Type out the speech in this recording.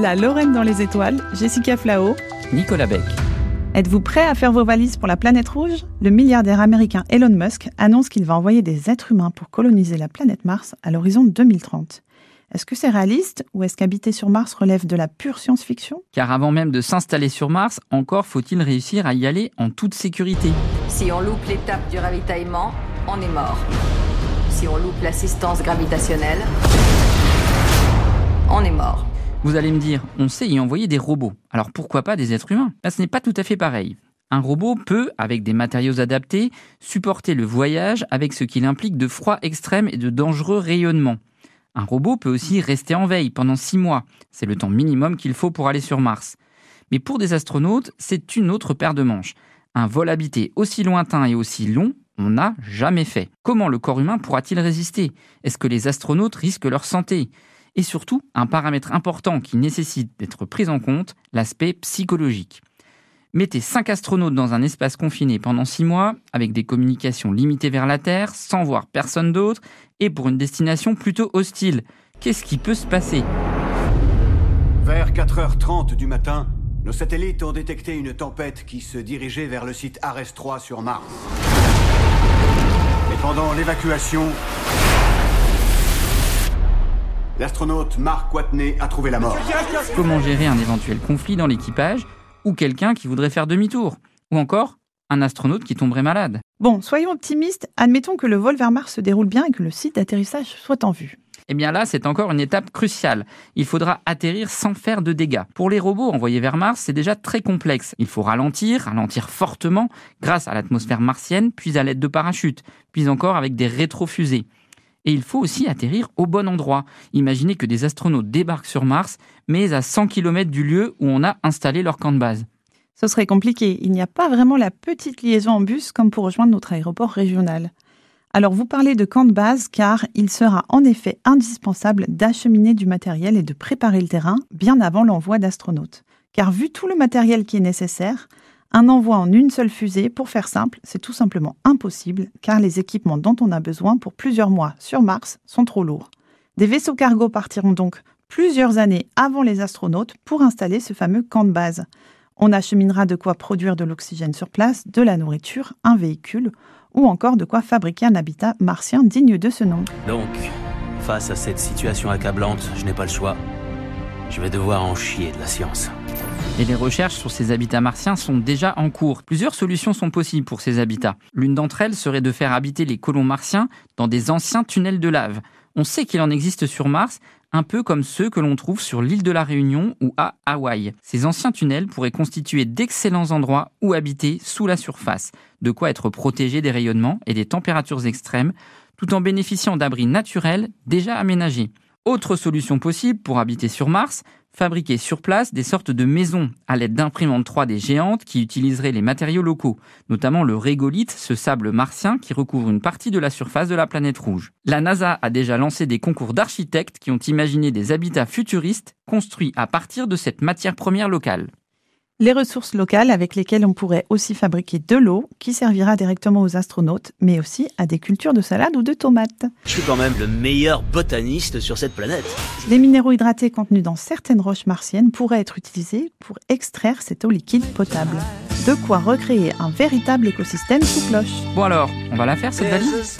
La Lorraine dans les étoiles, Jessica Flao, Nicolas Beck. Êtes-vous prêt à faire vos valises pour la planète rouge? Le milliardaire américain Elon Musk annonce qu'il va envoyer des êtres humains pour coloniser la planète Mars à l'horizon 2030. Est-ce que c'est réaliste ou est-ce qu'habiter sur Mars relève de la pure science-fiction? Car avant même de s'installer sur Mars, encore faut-il réussir à y aller en toute sécurité. Si on loupe l'étape du ravitaillement, on est mort. Si on loupe l'assistance gravitationnelle, on est mort. Vous allez me dire, on sait y envoyer des robots, alors pourquoi pas des êtres humains? Ce n'est pas tout à fait pareil. Un robot peut, avec des matériaux adaptés, supporter le voyage avec ce qu'il implique de froid extrême et de dangereux rayonnements. Un robot peut aussi rester en veille pendant six mois. C'est le temps minimum qu'il faut pour aller sur Mars. Mais pour des astronautes, c'est une autre paire de manches. Un vol habité aussi lointain et aussi long, on n'a jamais fait. Comment le corps humain pourra-t-il résister? Est-ce que les astronautes risquent leur santé? Et surtout, un paramètre important qui nécessite d'être pris en compte, l'aspect psychologique. Mettez cinq astronautes dans un espace confiné pendant six mois, avec des communications limitées vers la Terre, sans voir personne d'autre, et pour une destination plutôt hostile. Qu'est-ce qui peut se passer? Vers 4h30 du matin, nos satellites ont détecté une tempête qui se dirigeait vers le site Ares 3 sur Mars. Et pendant l'évacuation, l'astronaute Mark Watney a trouvé la mort. Comment gérer un éventuel conflit dans l'équipage ou quelqu'un qui voudrait faire demi-tour Ou encore un astronaute qui tomberait malade? Bon, soyons optimistes, admettons que le vol vers Mars se déroule bien et que le site d'atterrissage soit en vue. Eh bien là, c'est encore une étape cruciale. Il faudra atterrir sans faire de dégâts. Pour les robots envoyés vers Mars, c'est déjà très complexe. Il faut ralentir, ralentir fortement, grâce à l'atmosphère martienne, puis à l'aide de parachutes, puis encore avec des rétrofusées. Et il faut aussi atterrir au bon endroit. Imaginez que des astronautes débarquent sur Mars, mais à 100 km du lieu où on a installé leur camp de base. Ce serait compliqué. Il n'y a pas vraiment la petite liaison en bus comme pour rejoindre notre aéroport régional. Alors vous parlez de camp de base car il sera en effet indispensable d'acheminer du matériel et de préparer le terrain bien avant l'envoi d'astronautes. Car vu tout le matériel qui est nécessaire, un envoi en une seule fusée, pour faire simple, c'est tout simplement impossible car les équipements dont on a besoin pour plusieurs mois sur Mars sont trop lourds. Des vaisseaux cargo partiront donc plusieurs années avant les astronautes pour installer ce fameux camp de base. On acheminera de quoi produire de l'oxygène sur place, de la nourriture, un véhicule ou encore de quoi fabriquer un habitat martien digne de ce nom. Donc, face à cette situation accablante, je n'ai pas le choix. Je vais devoir en chier de la science. Et les recherches sur ces habitats martiens sont déjà en cours. Plusieurs solutions sont possibles pour ces habitats. L'une d'entre elles serait de faire habiter les colons martiens dans des anciens tunnels de lave. On sait qu'il en existe sur Mars, un peu comme ceux que l'on trouve sur l'île de la Réunion ou à Hawaï. Ces anciens tunnels pourraient constituer d'excellents endroits où habiter sous la surface, de quoi être protégé des rayonnements et des températures extrêmes, tout en bénéficiant d'abris naturels déjà aménagés. Autre solution possible pour habiter sur Mars, fabriquer sur place des sortes de maisons à l'aide d'imprimantes 3D géantes qui utiliseraient les matériaux locaux, notamment le régolithe, ce sable martien qui recouvre une partie de la surface de la planète rouge. La NASA a déjà lancé des concours d'architectes qui ont imaginé des habitats futuristes construits à partir de cette matière première locale les ressources locales avec lesquelles on pourrait aussi fabriquer de l'eau qui servira directement aux astronautes, mais aussi à des cultures de salade ou de tomates. Je suis quand même le meilleur botaniste sur cette planète. Les minéraux hydratés contenus dans certaines roches martiennes pourraient être utilisés pour extraire cette eau liquide potable. De quoi recréer un véritable écosystème sous cloche. Bon alors, on va la faire cette valise?